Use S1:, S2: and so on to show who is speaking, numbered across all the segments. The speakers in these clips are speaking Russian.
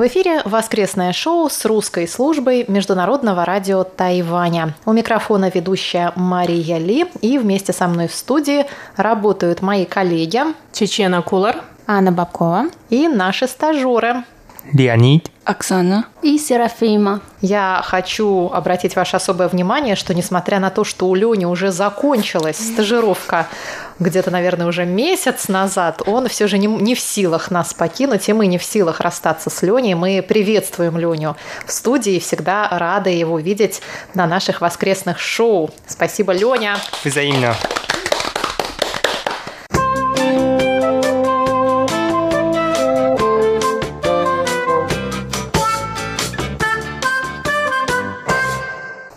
S1: В эфире воскресное шоу с русской службой Международного радио Тайваня. У микрофона ведущая Мария Ли, и вместе со мной в студии работают мои коллеги
S2: Чечена Кулар,
S3: Анна Бабкова.
S1: и наши стажеры
S4: Леонид,
S5: Оксана
S3: и Серафима.
S1: Я хочу обратить ваше особое внимание, что несмотря на то, что у Лени уже закончилась стажировка где-то, наверное, уже месяц назад, он все же не, не в силах нас покинуть, и мы не в силах расстаться с Леней. Мы приветствуем Леню в студии и всегда рады его видеть на наших воскресных шоу. Спасибо, Леня.
S4: взаимно.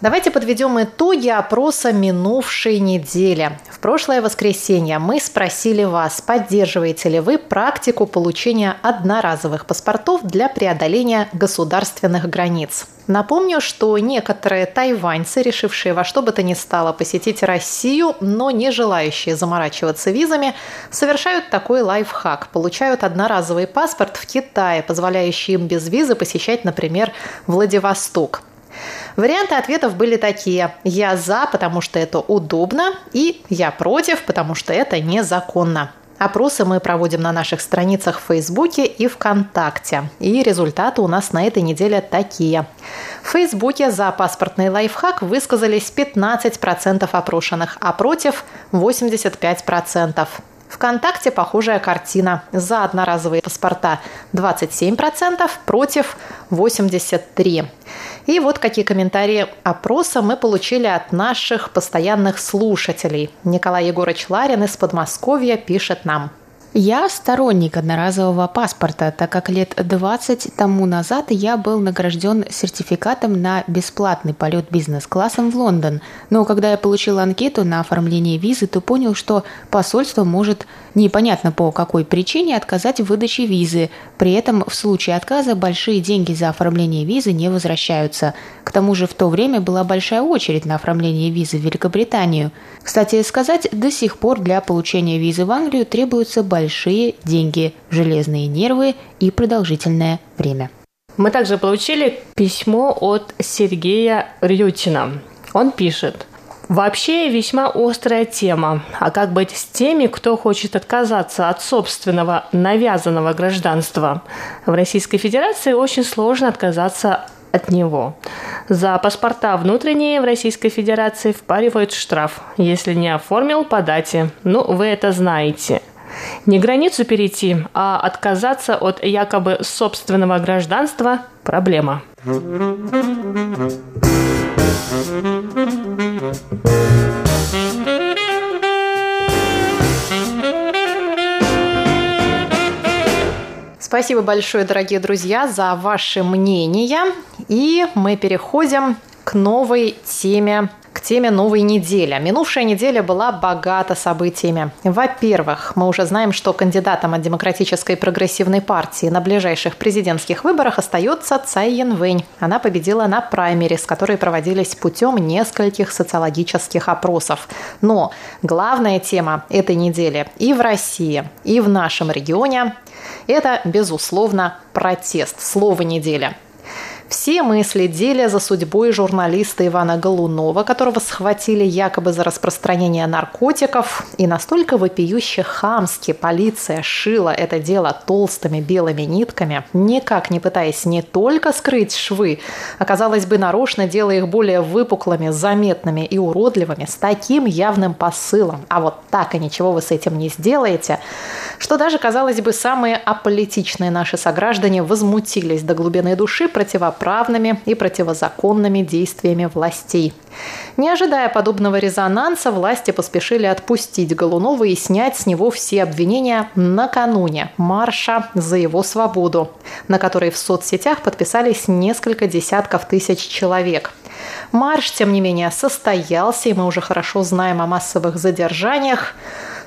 S1: Давайте подведем итоги опроса минувшей недели. В прошлое воскресенье мы спросили вас, поддерживаете ли вы практику получения одноразовых паспортов для преодоления государственных границ. Напомню, что некоторые тайваньцы, решившие во что бы то ни стало посетить Россию, но не желающие заморачиваться визами, совершают такой лайфхак. Получают одноразовый паспорт в Китае, позволяющий им без визы посещать, например, Владивосток. Варианты ответов были такие. Я за, потому что это удобно, и я против, потому что это незаконно. Опросы мы проводим на наших страницах в Фейсбуке и ВКонтакте. И результаты у нас на этой неделе такие. В Фейсбуке за паспортный лайфхак высказались 15% опрошенных, а против 85%. ВКонтакте похожая картина. За одноразовые паспорта 27%, против 83%. И вот какие комментарии опроса мы получили от наших постоянных слушателей. Николай Егорович Ларин из Подмосковья пишет нам –
S3: я сторонник одноразового паспорта, так как лет 20 тому назад я был награжден сертификатом на бесплатный полет бизнес-классом в Лондон. Но когда я получил анкету на оформление визы, то понял, что посольство может непонятно по какой причине отказать в выдаче визы. При этом в случае отказа большие деньги за оформление визы не возвращаются. К тому же в то время была большая очередь на оформление визы в Великобританию. Кстати сказать, до сих пор для получения визы в Англию требуется большая большие деньги, железные нервы и продолжительное время.
S2: Мы также получили письмо от Сергея Рютина. Он пишет. Вообще весьма острая тема. А как быть с теми, кто хочет отказаться от собственного навязанного гражданства? В Российской Федерации очень сложно отказаться от него. За паспорта внутренние в Российской Федерации впаривают штраф, если не оформил по дате. Ну, вы это знаете – не границу перейти, а отказаться от якобы собственного гражданства – проблема.
S1: Спасибо большое, дорогие друзья, за ваши мнения. И мы переходим к новой теме к теме новой недели. Минувшая неделя была богата событиями. Во-первых, мы уже знаем, что кандидатом от Демократической прогрессивной партии на ближайших президентских выборах остается Цай Янвэнь. Она победила на праймерис, которые проводились путем нескольких социологических опросов. Но главная тема этой недели и в России, и в нашем регионе – это, безусловно, протест. Слово недели – все мы следили за судьбой журналиста Ивана Голунова, которого схватили якобы за распространение наркотиков. И настолько вопиюще хамски полиция шила это дело толстыми белыми нитками, никак не пытаясь не только скрыть швы, а, казалось бы, нарочно делая их более выпуклыми, заметными и уродливыми, с таким явным посылом. А вот так и ничего вы с этим не сделаете, что даже, казалось бы, самые аполитичные наши сограждане возмутились до глубины души противоправными и противозаконными действиями властей. Не ожидая подобного резонанса, власти поспешили отпустить Голунова и снять с него все обвинения накануне марша за его свободу, на который в соцсетях подписались несколько десятков тысяч человек – Марш, тем не менее, состоялся, и мы уже хорошо знаем о массовых задержаниях,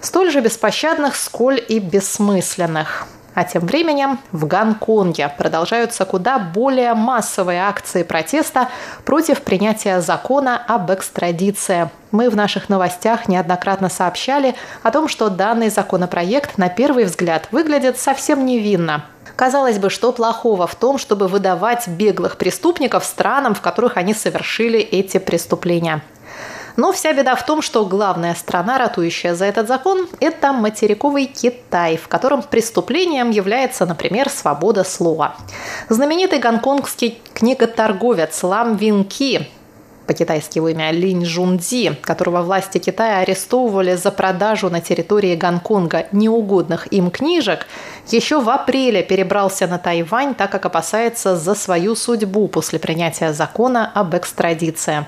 S1: столь же беспощадных, сколь и бессмысленных. А тем временем в Гонконге продолжаются куда более массовые акции протеста против принятия закона об экстрадиции. Мы в наших новостях неоднократно сообщали о том, что данный законопроект на первый взгляд выглядит совсем невинно. Казалось бы, что плохого в том, чтобы выдавать беглых преступников странам, в которых они совершили эти преступления? Но вся беда в том, что главная страна, ратующая за этот закон, это материковый Китай, в котором преступлением является, например, свобода слова. Знаменитый гонконгский книготорговец Лам Вин Ки по-китайски его имя Линь Жунди, которого власти Китая арестовывали за продажу на территории Гонконга неугодных им книжек, еще в апреле перебрался на Тайвань, так как опасается за свою судьбу после принятия закона об экстрадиции.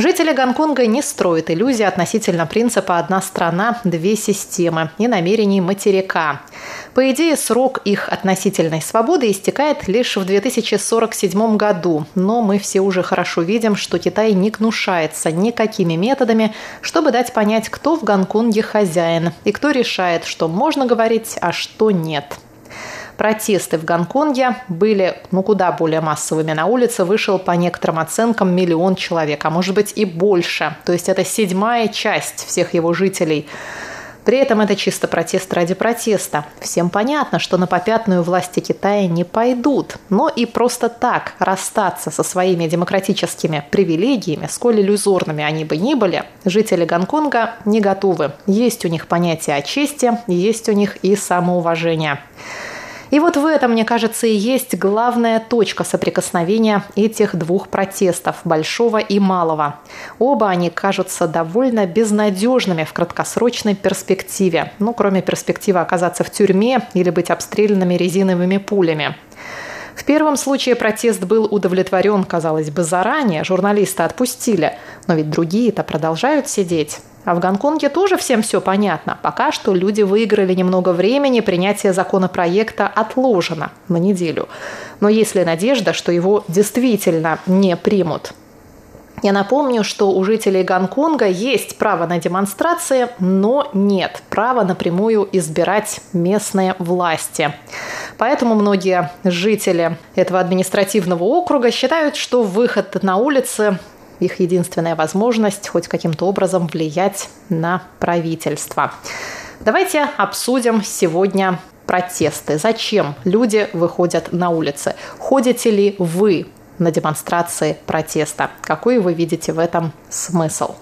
S1: Жители Гонконга не строят иллюзий относительно принципа «одна страна, две системы» и намерений материка. По идее, срок их относительной свободы истекает лишь в 2047 году, но мы все уже хорошо видим, что Китай не гнушается никакими методами, чтобы дать понять, кто в Гонконге хозяин и кто решает, что можно говорить, а что нет. Протесты в Гонконге были ну, куда более массовыми. На улице вышел по некоторым оценкам миллион человек, а может быть и больше. То есть это седьмая часть всех его жителей. При этом это чисто протест ради протеста. Всем понятно, что на попятную власти Китая не пойдут. Но и просто так расстаться со своими демократическими привилегиями, сколь иллюзорными они бы ни были, жители Гонконга не готовы. Есть у них понятие о чести, есть у них и самоуважение. И вот в этом, мне кажется, и есть главная точка соприкосновения этих двух протестов, большого и малого. Оба они кажутся довольно безнадежными в краткосрочной перспективе, ну, кроме перспективы оказаться в тюрьме или быть обстрелянными резиновыми пулями. В первом случае протест был удовлетворен, казалось бы, заранее, журналиста отпустили, но ведь другие-то продолжают сидеть. А в Гонконге тоже всем все понятно. Пока что люди выиграли немного времени, принятие законопроекта отложено на неделю. Но есть ли надежда, что его действительно не примут? Я напомню, что у жителей Гонконга есть право на демонстрации, но нет права напрямую избирать местные власти. Поэтому многие жители этого административного округа считают, что выход на улицы их единственная возможность хоть каким-то образом влиять на правительство. Давайте обсудим сегодня протесты. Зачем люди выходят на улицы? Ходите ли вы на демонстрации протеста? Какой вы видите в этом смысл?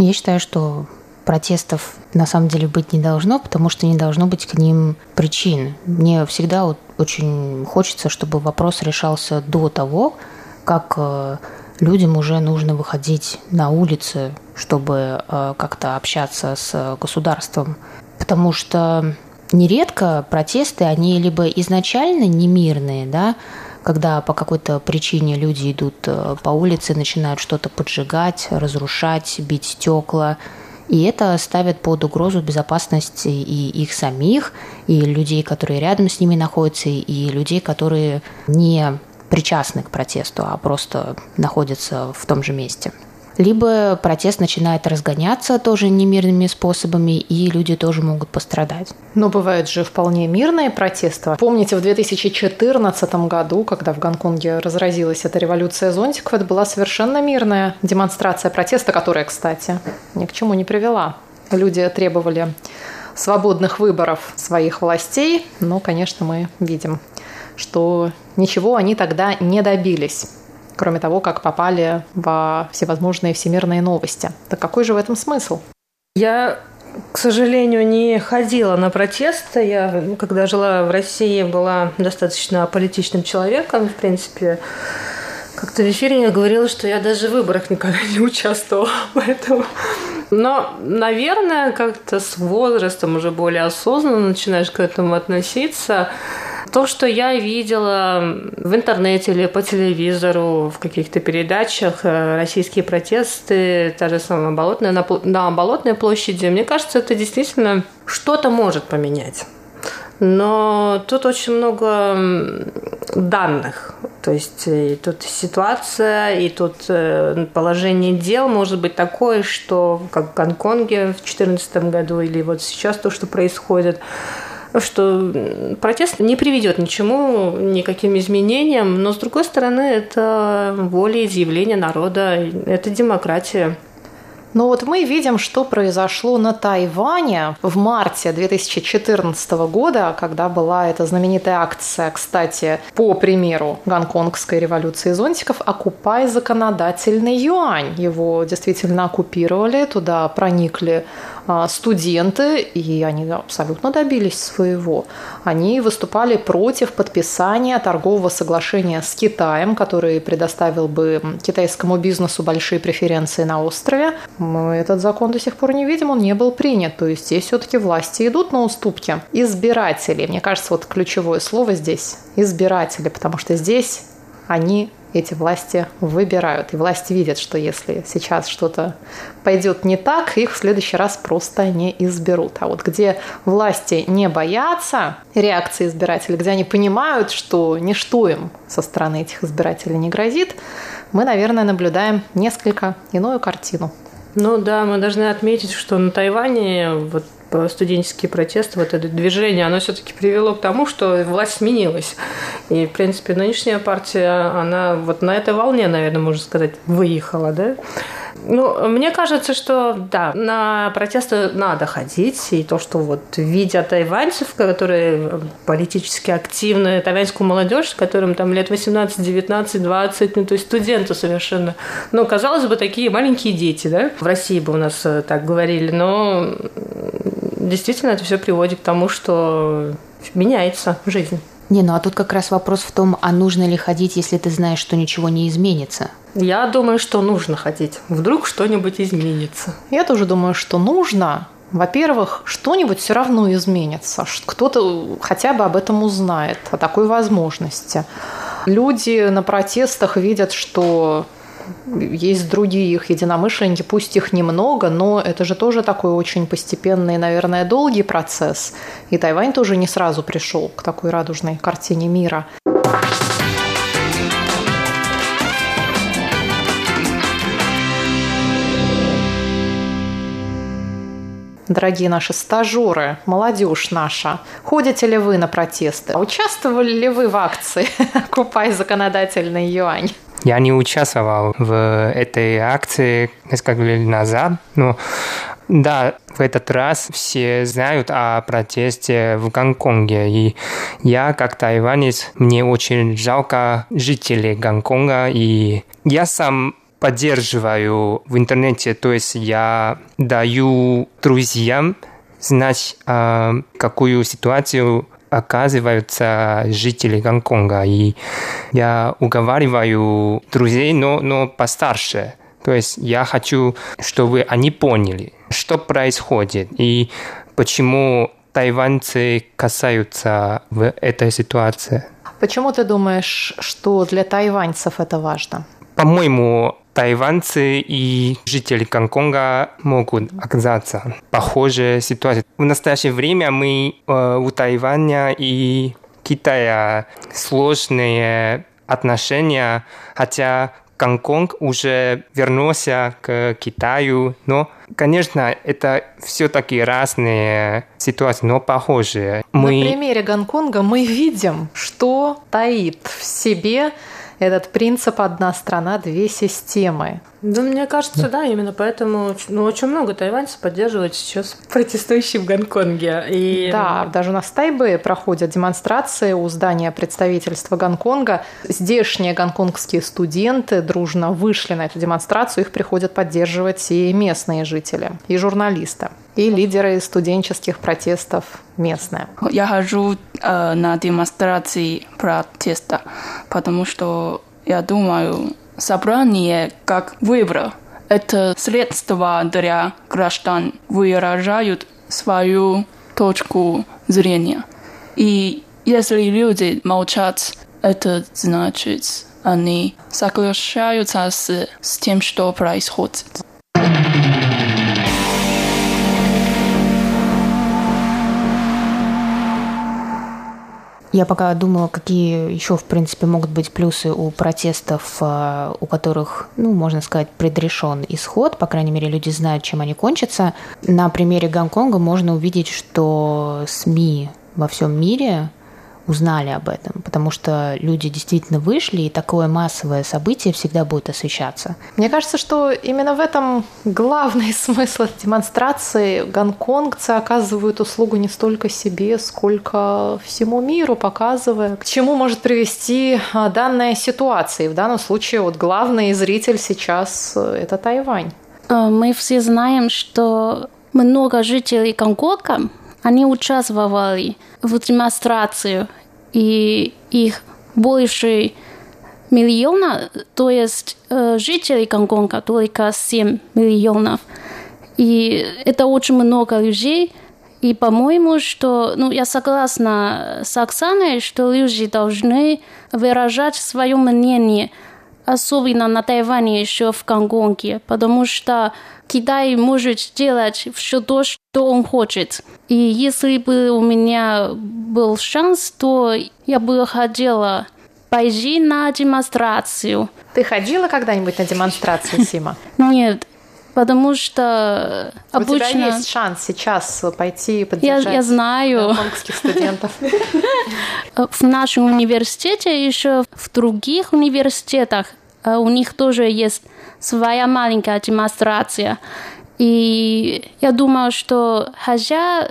S3: Я считаю, что протестов на самом деле быть не должно, потому что не должно быть к ним причин. Мне всегда вот очень хочется, чтобы вопрос решался до того, как э, людям уже нужно выходить на улицы, чтобы э, как-то общаться с государством. Потому что нередко протесты, они либо изначально немирные, да, когда по какой-то причине люди идут э, по улице, начинают что-то поджигать, разрушать, бить стекла. И это ставит под угрозу безопасность и их самих, и людей, которые рядом с ними находятся, и людей, которые не причастны к протесту, а просто находятся в том же месте либо протест начинает разгоняться тоже немирными способами, и люди тоже могут пострадать.
S1: Но бывают же вполне мирные протесты. Помните, в 2014 году, когда в Гонконге разразилась эта революция зонтиков, это была совершенно мирная демонстрация протеста, которая, кстати, ни к чему не привела. Люди требовали свободных выборов своих властей, но, конечно, мы видим, что ничего они тогда не добились кроме того, как попали во всевозможные всемирные новости. Так какой же в этом смысл?
S2: Я к сожалению, не ходила на протесты. Я, когда жила в России, была достаточно политичным человеком, в принципе. Как-то в эфире я говорила, что я даже в выборах никогда не участвовала, поэтому... Но, наверное, как-то с возрастом уже более осознанно начинаешь к этому относиться. То, что я видела в интернете или по телевизору, в каких-то передачах, э, российские протесты, та же самая Болотная, на, на Болотной площади, мне кажется, это действительно что-то может поменять. Но тут очень много данных. То есть и тут ситуация, и тут э, положение дел может быть такое, что как в Гонконге в 2014 году или вот сейчас то, что происходит, что протест не приведет ни к чему, никаким изменениям, но с другой стороны это волеизъявление народа, это демократия.
S1: Но вот мы видим, что произошло на Тайване в марте 2014 года, когда была эта знаменитая акция, кстати, по примеру гонконгской революции зонтиков «Окупай законодательный юань». Его действительно оккупировали, туда проникли студенты, и они абсолютно добились своего. Они выступали против подписания торгового соглашения с Китаем, который предоставил бы китайскому бизнесу большие преференции на острове. Мы этот закон до сих пор не видим, он не был принят. То есть здесь все-таки власти идут на уступки. Избиратели, мне кажется, вот ключевое слово здесь – избиратели, потому что здесь они эти власти выбирают. И власти видят, что если сейчас что-то пойдет не так, их в следующий раз просто не изберут. А вот где власти не боятся реакции избирателей, где они понимают, что ничто им со стороны этих избирателей не грозит, мы, наверное, наблюдаем несколько иную картину.
S2: Ну да, мы должны отметить, что на Тайване вот студенческие протесты, вот это движение, оно все-таки привело к тому, что власть сменилась. И, в принципе, нынешняя партия, она вот на этой волне, наверное, можно сказать, выехала, да? Ну, мне кажется, что да, на протесты надо ходить. И то, что вот видя тайваньцев, которые политически активны, тайваньскую молодежь, которым там лет 18, 19, 20, ну, то есть студенты совершенно. Ну, казалось бы, такие маленькие дети, да? В России бы у нас э, так говорили, но действительно это все приводит к тому, что меняется жизнь.
S3: Не, ну а тут как раз вопрос в том, а нужно ли ходить, если ты знаешь, что ничего не изменится?
S2: Я думаю, что нужно ходить. Вдруг что-нибудь изменится.
S1: Я тоже думаю, что нужно. Во-первых, что-нибудь все равно изменится. Кто-то хотя бы об этом узнает, о такой возможности. Люди на протестах видят, что есть другие их единомышленники, пусть их немного, но это же тоже такой очень постепенный, наверное, долгий процесс. И Тайвань тоже не сразу пришел к такой радужной картине мира. Дорогие наши стажеры, молодежь наша, ходите ли вы на протесты? Участвовали ли вы в акции «Купай законодательный юань»?
S4: Я не участвовал в этой акции несколько лет назад, но да, в этот раз все знают о протесте в Гонконге. И я, как тайванец, мне очень жалко жителей Гонконга. И я сам поддерживаю в интернете, то есть я даю друзьям знать, а, какую ситуацию оказываются жители Гонконга. И я уговариваю друзей, но, но постарше. То есть я хочу, чтобы они поняли, что происходит и почему тайваньцы касаются в этой ситуации.
S1: Почему ты думаешь, что для тайваньцев это важно?
S4: По-моему, тайваньцы и жители Гонконга могут оказаться в похожей ситуации. В настоящее время мы э, у Тайваня и Китая сложные отношения, хотя Гонконг уже вернулся к Китаю, но, конечно, это все-таки разные ситуации, но похожие.
S1: Мы... На примере Гонконга мы видим, что таит в себе этот принцип «одна страна, две системы».
S2: Да, мне кажется, да, именно поэтому ну, очень много тайваньцев поддерживают сейчас протестующие в Гонконге.
S1: И... Да, даже на Тайбэе проходят демонстрации у здания представительства Гонконга. Здешние гонконгские студенты дружно вышли на эту демонстрацию, их приходят поддерживать и местные жители, и журналисты. и лидеры студенческих протестов местные.
S5: Я хожу э, на демонстрации протеста, потому что я думаю, собрание как выбор – это средство для граждан выражают свою точку зрения. И если люди молчат, это значит, они соглашаются с, с тем, что происходит.
S3: Я пока думала, какие еще, в принципе, могут быть плюсы у протестов, э, у которых, ну, можно сказать, предрешен исход, по крайней мере, люди знают, чем они кончатся. На примере Гонконга можно увидеть, что СМИ во всем мире узнали об этом, потому что люди действительно вышли, и такое массовое событие всегда будет освещаться.
S1: Мне кажется, что именно в этом главный смысл демонстрации. Гонконгцы оказывают услугу не столько себе, сколько всему миру, показывая, к чему может привести а, данная ситуация. И в данном случае вот главный зритель сейчас э, – это Тайвань.
S6: Э, мы все знаем, что много жителей Гонконга они участвовали в демонстрации и их больше миллиона, то есть э, жителей Гонконга только 7 миллионов. И это очень много людей. И по-моему, что, ну, я согласна с Оксаной, что люди должны выражать свое мнение, особенно на Тайване, еще в Гонконге, потому что Китай может делать все то, что он хочет. И если бы у меня был шанс, то я бы хотела пойти на демонстрацию.
S1: Ты ходила когда-нибудь на демонстрацию, Сима?
S6: Нет, потому что обычно... У
S1: тебя есть шанс сейчас пойти поддержать
S6: я, я знаю.
S1: студентов.
S6: В нашем университете, еще в других университетах, у них тоже есть своя маленькая демонстрация. И я думаю, что хотя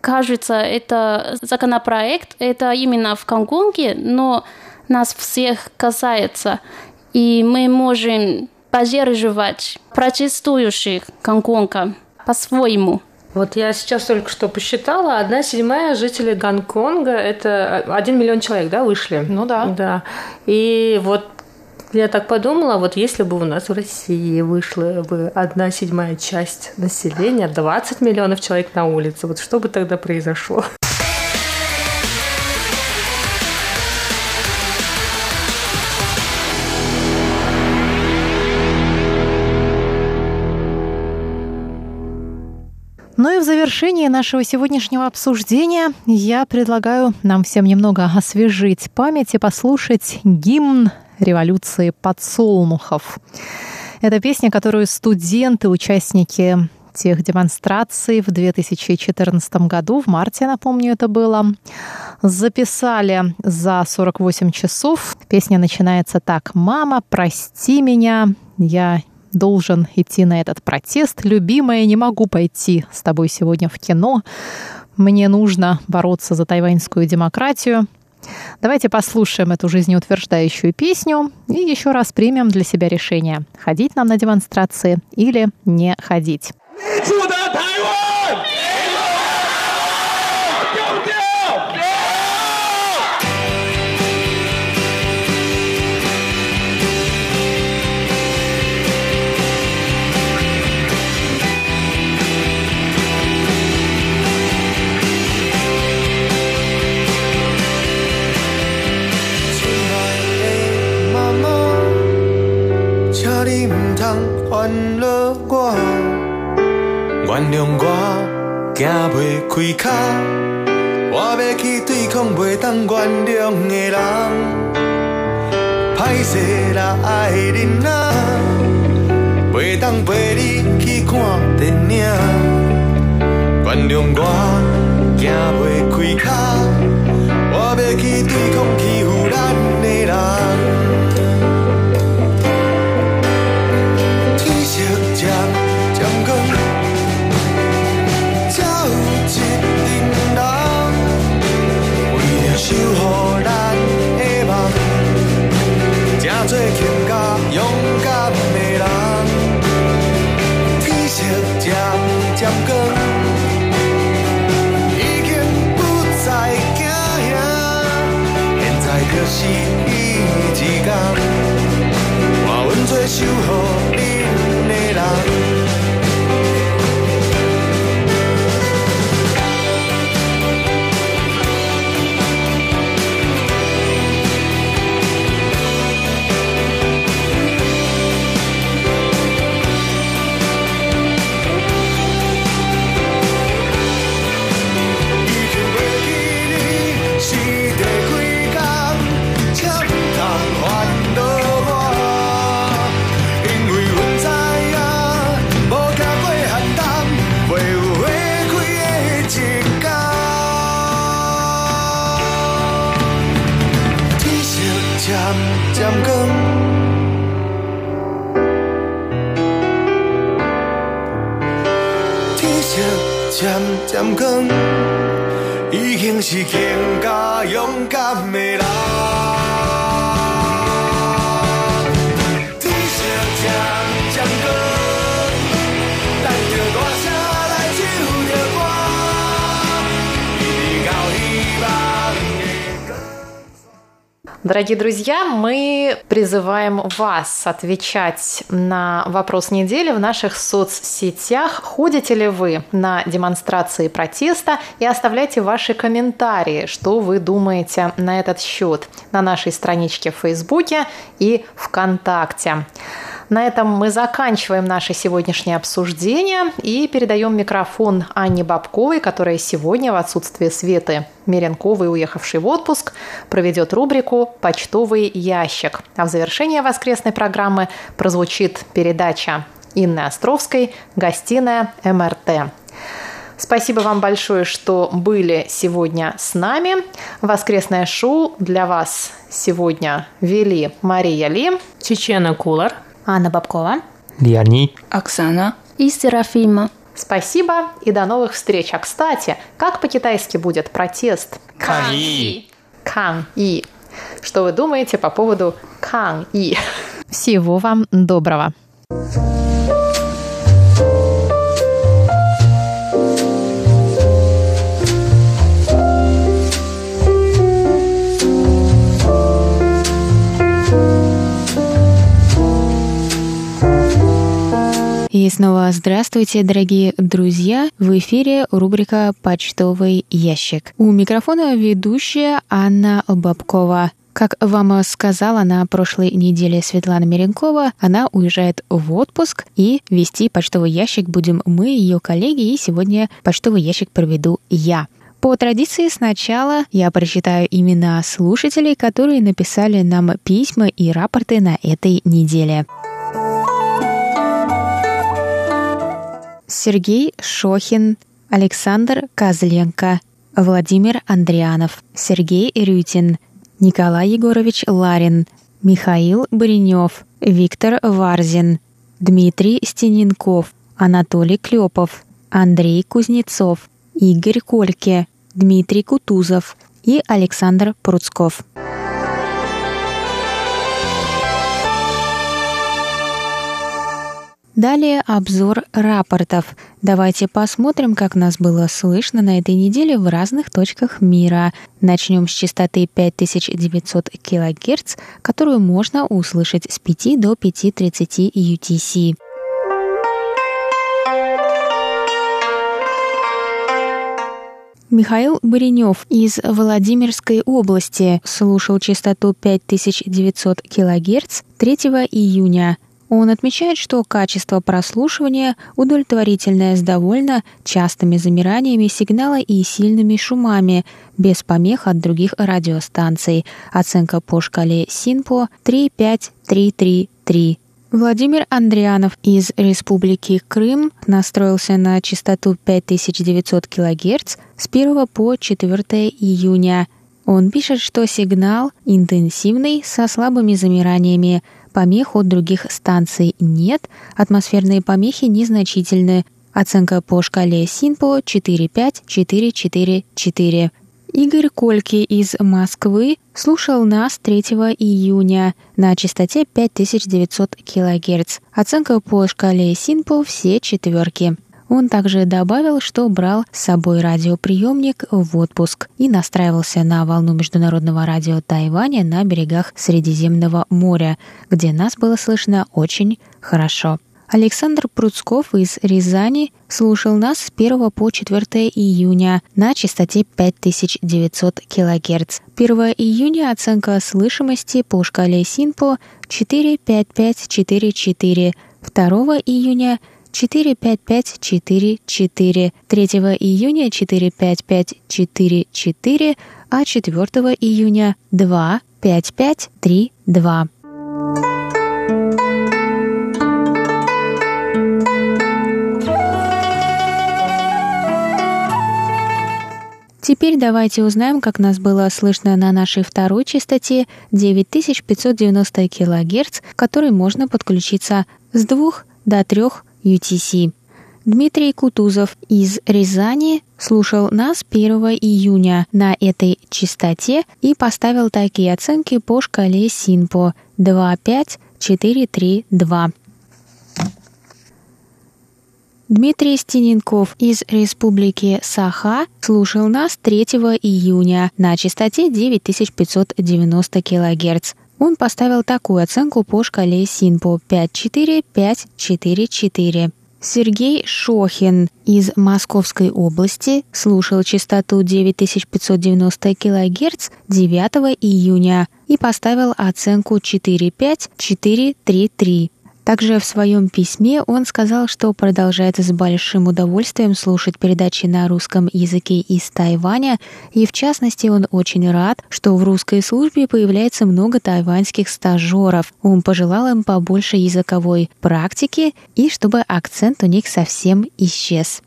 S6: кажется, это законопроект, это именно в Гонконге, но нас всех касается. И мы можем поддерживать протестующих Гонконга по-своему.
S2: Вот я сейчас только что посчитала, одна седьмая жителей Гонконга, это один миллион человек, да, вышли?
S1: Ну да.
S2: Да. И вот я так подумала, вот если бы у нас в России вышла бы одна седьмая часть населения, 20 миллионов человек на улице, вот что бы тогда произошло?
S1: Ну и в завершении нашего сегодняшнего обсуждения я предлагаю нам всем немного освежить память и послушать гимн революции подсолнухов. Это песня, которую студенты, участники тех демонстраций в 2014 году, в марте, напомню, это было, записали за 48 часов. Песня начинается так. «Мама, прости меня, я должен идти на этот протест. Любимая, не могу пойти с тобой сегодня в кино. Мне нужно бороться за тайваньскую демократию. Давайте послушаем эту жизнеутверждающую песню и еще раз примем для себя решение, ходить нам на демонстрации или не ходить. 原谅我，原谅我，行袂开脚，我要去对抗袂当原谅的人。歹势啦，爱人啊，袂当陪你去看电影。原谅我，行袂开脚，渐渐光，
S7: 已经是更加勇敢的
S1: Дорогие друзья, мы призываем вас отвечать на вопрос недели в наших соцсетях. Ходите ли вы на демонстрации протеста и оставляйте ваши комментарии, что вы думаете на этот счет на нашей страничке в Фейсбуке и ВКонтакте. На этом мы заканчиваем наше сегодняшнее обсуждение и передаем микрофон Анне Бабковой, которая сегодня в отсутствие Светы Меренковой, уехавшей в отпуск, проведет рубрику «Почтовый ящик». А в завершение воскресной программы прозвучит передача Инны Островской «Гостиная МРТ». Спасибо вам большое, что были сегодня с нами. Воскресное шоу для вас сегодня вели Мария Ли,
S2: Чечена Кулар,
S3: Анна Бабкова,
S4: Леонид,
S5: Оксана.
S6: И Серафима.
S1: Спасибо и до новых встреч. А кстати, как по-китайски будет протест?
S4: Кан-И.
S1: Кан-И. Что вы думаете по поводу Кан-И? Всего вам доброго.
S3: И снова здравствуйте, дорогие друзья! В эфире рубрика «Почтовый ящик». У микрофона ведущая Анна Бабкова. Как вам сказала на прошлой неделе Светлана Меренкова, она уезжает в отпуск, и вести почтовый ящик будем мы, ее коллеги, и сегодня почтовый ящик проведу я. По традиции сначала я прочитаю имена слушателей, которые написали нам письма и рапорты на этой неделе. Сергей Шохин, Александр Козленко, Владимир Андрианов, Сергей Рютин, Николай Егорович Ларин, Михаил Баренев, Виктор Варзин, Дмитрий Стененков, Анатолий Клепов, Андрей Кузнецов, Игорь Кольке, Дмитрий Кутузов и Александр Пруцков. Далее обзор рапортов. Давайте посмотрим, как нас было слышно на этой неделе в разных точках мира. Начнем с частоты 5900 кГц, которую можно услышать с 5 до 5.30 UTC. Михаил Баренев из Владимирской области слушал частоту 5900 кГц 3 июня. Он отмечает, что качество прослушивания удовлетворительное с довольно частыми замираниями сигнала и сильными шумами, без помех от других радиостанций. Оценка по шкале СИНПО 35333. Владимир Андрианов из Республики Крым настроился на частоту 5900 кГц с 1 по 4 июня. Он пишет, что сигнал интенсивный со слабыми замираниями – Помех от других станций нет, атмосферные помехи незначительны. Оценка по шкале СИНПО 45444. Игорь Кольки из Москвы слушал нас 3 июня на частоте 5900 кГц. Оценка по шкале СИНПО все четверки. Он также добавил, что брал с собой радиоприемник в отпуск и настраивался на волну международного радио Тайваня на берегах Средиземного моря, где нас было слышно очень хорошо. Александр Пруцков из Рязани слушал нас с 1 по 4 июня на частоте 5900 кГц. 1 июня оценка слышимости по шкале СИНПО 45544, 2 июня 45544, 3 июня 45544, а 4 июня 25532. Теперь давайте узнаем, как нас было слышно на нашей второй частоте 9590 кГц, к которой можно подключиться с 2 до 3 UTC. Дмитрий Кутузов из Рязани слушал нас 1 июня на этой частоте и поставил такие оценки по шкале СИНПО 25432. Дмитрий Стененков из Республики Саха слушал нас 3 июня на частоте 9590 кГц. Он поставил такую оценку по шкале СИНПО 54544. Сергей Шохин из Московской области слушал частоту 9590 кГц 9 июня и поставил оценку 45433. Также в своем письме он сказал, что продолжает с большим удовольствием слушать передачи на русском языке из Тайваня, и в частности он очень рад, что в русской службе появляется много тайваньских стажеров. Он пожелал им побольше языковой практики и чтобы акцент у них совсем исчез.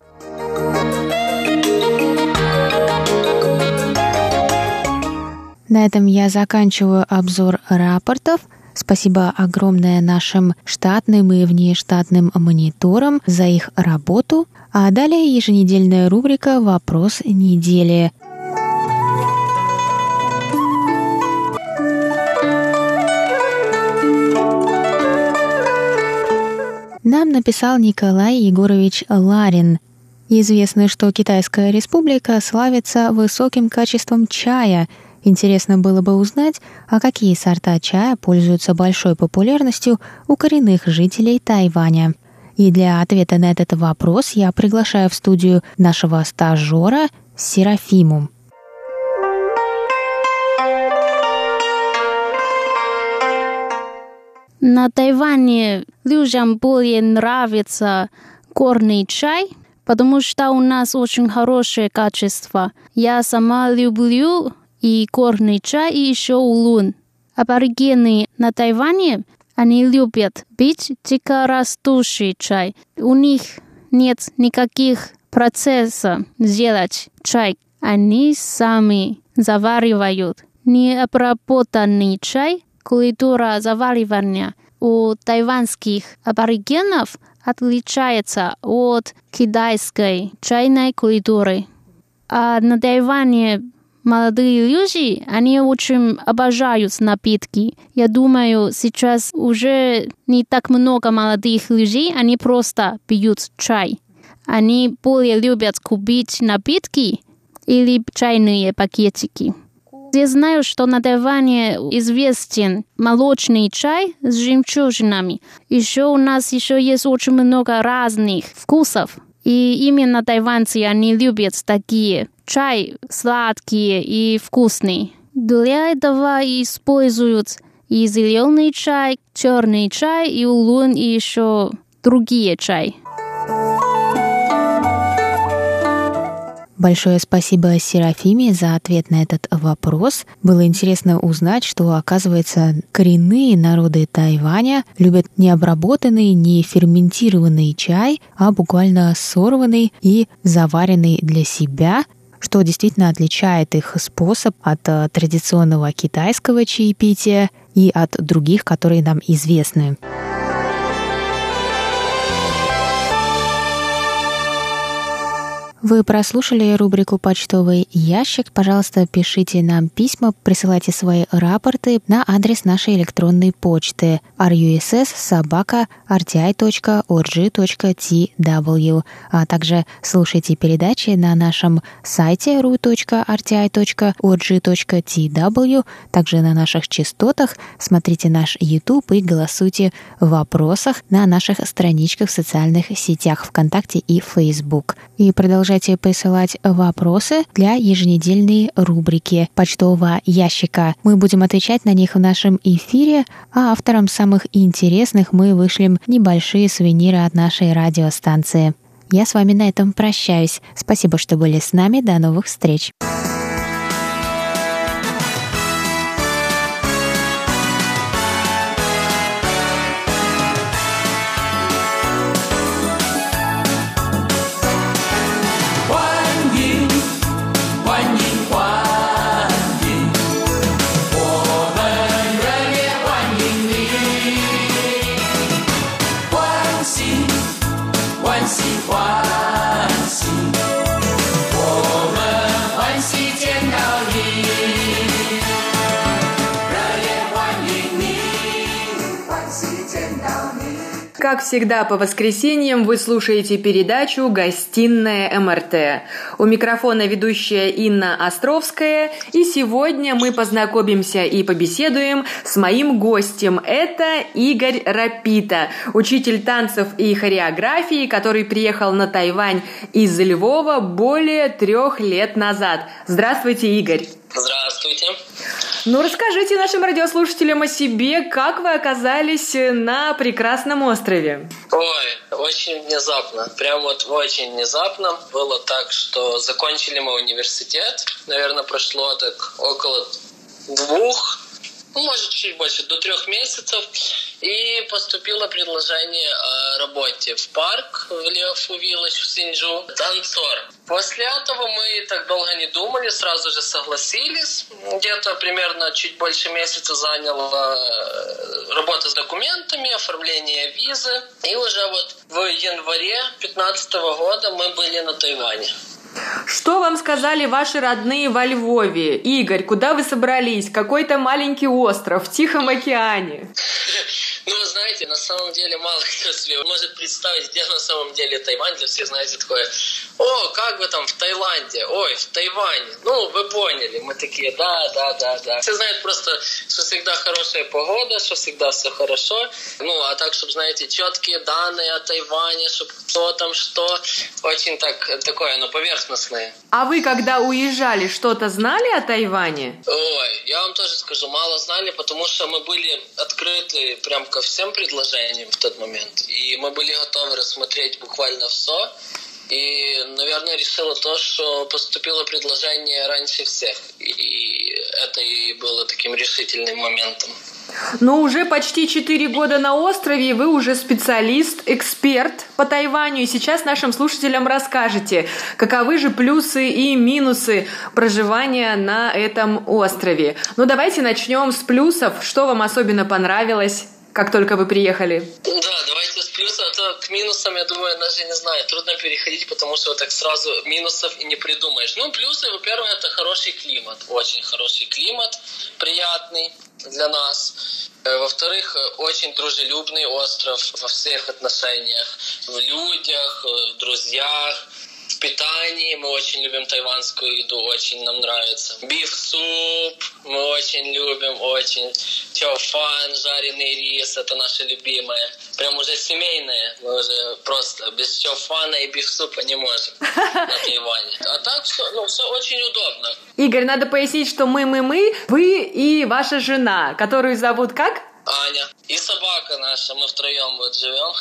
S3: На этом я заканчиваю обзор рапортов. Спасибо огромное нашим штатным и внештатным мониторам за их работу. А далее еженедельная рубрика «Вопрос недели». Нам написал Николай Егорович Ларин. Известно, что Китайская республика славится высоким качеством чая – Интересно было бы узнать, а какие сорта чая пользуются большой популярностью у коренных жителей Тайваня. И для ответа на этот вопрос я приглашаю в студию нашего стажера Серафиму.
S6: На Тайване людям более нравится горный чай, потому что у нас очень хорошее качество. Я сама люблю и горный чай, и еще улун. Аборигены на Тайване, они любят пить дикорастущий чай. У них нет никаких процессов сделать чай. Они сами заваривают. Необработанный чай, культура заваривания у тайванских аборигенов отличается от китайской чайной культуры. А на Тайване молодые люди, они очень обожают напитки. Я думаю, сейчас уже не так много молодых людей, они просто пьют чай. Они более любят купить напитки или чайные пакетики. Я знаю, что на Тайване известен молочный чай с жемчужинами. Еще у нас еще есть очень много разных вкусов. И именно тайванцы, они любят такие чай сладкие и вкусные. Для этого используют и зеленый чай, черный чай, и улун, и еще другие чай.
S3: Большое спасибо Серафиме за ответ на этот вопрос. Было интересно узнать, что, оказывается, коренные народы Тайваня любят не обработанный, не ферментированный чай, а буквально сорванный и заваренный для себя что действительно отличает их способ от э, традиционного китайского чаепития и от других, которые нам известны. Вы прослушали рубрику «Почтовый ящик». Пожалуйста, пишите нам письма, присылайте свои рапорты на адрес нашей электронной почты russ.rti.org.tw, а также слушайте передачи на нашем сайте ru.rti.org.tw, также на наших частотах, смотрите наш YouTube и голосуйте в вопросах на наших страничках в социальных сетях ВКонтакте и Facebook. И продолжайте присылать вопросы для еженедельной рубрики почтового ящика. Мы будем отвечать на них в нашем эфире, а авторам самых интересных мы вышлем небольшие сувениры от нашей радиостанции. Я с вами на этом прощаюсь. Спасибо, что были с нами. До новых встреч.
S8: Всегда по воскресеньям вы слушаете передачу «Гостиная МРТ». У микрофона ведущая Инна Островская, и сегодня мы познакомимся и побеседуем с моим гостем. Это Игорь Рапита, учитель танцев и хореографии, который приехал на Тайвань из Львова более трех лет назад. Здравствуйте, Игорь!
S9: Здравствуйте.
S8: Ну, расскажите нашим радиослушателям о себе, как вы оказались на прекрасном острове.
S9: Ой, очень внезапно. Прям вот очень внезапно. Было так, что закончили мы университет. Наверное, прошло так около двух ну, может, чуть больше, до трех месяцев. И поступило предложение о работе в парк в Леофу Вилледж в Синджу, танцор. После этого мы так долго не думали, сразу же согласились. Где-то примерно чуть больше месяца заняла э, работа с документами, оформление визы. И уже вот в январе 2015 года мы были на Тайване.
S8: Что вам сказали ваши родные во Львове? Игорь, куда вы собрались? Какой-то маленький остров в Тихом океане.
S9: Знаете, на самом деле мало кто себе может представить, где на самом деле Тайвань. Для всех, знаете, такое, о, как вы там в Таиланде, ой, в Тайване. Ну, вы поняли, мы такие, да, да, да, да. Все знают просто, что всегда хорошая погода, что всегда все хорошо. Ну, а так, чтобы, знаете, четкие данные о Тайване, чтобы кто там что, очень так, такое, ну, поверхностное.
S8: А вы, когда уезжали, что-то знали о Тайване?
S9: Ой, я вам тоже скажу, мало знали, потому что мы были открыты прям ко всем предложениям в тот момент. И мы были готовы рассмотреть буквально все. И, наверное, решила то, что поступило предложение раньше всех. И это и было таким решительным моментом.
S8: Но уже почти 4 года на острове, вы уже специалист, эксперт по Тайваню. И сейчас нашим слушателям расскажете, каковы же плюсы и минусы проживания на этом острове. Ну, давайте начнем с плюсов. Что вам особенно понравилось? Как только вы приехали?
S9: Да, давайте с плюсов, а то к минусам, я думаю, даже не знаю, трудно переходить, потому что так сразу минусов и не придумаешь. Ну, плюсы, во-первых, это хороший климат, очень хороший климат, приятный для нас. Э, во-вторых, очень дружелюбный остров во всех отношениях, в людях, в друзьях, питании мы очень любим тайванскую еду, очень нам нравится. Биф-суп мы очень любим, очень. Чофан, жареный рис, это наше любимое. Прям уже семейное. Мы уже просто без чофана и биф-супа не можем на Тайване. А так все, ну, все очень удобно.
S8: Игорь, надо пояснить, что мы-мы-мы, вы и ваша жена, которую зовут как?
S9: Аня. И собака наша, мы втроем вот живем.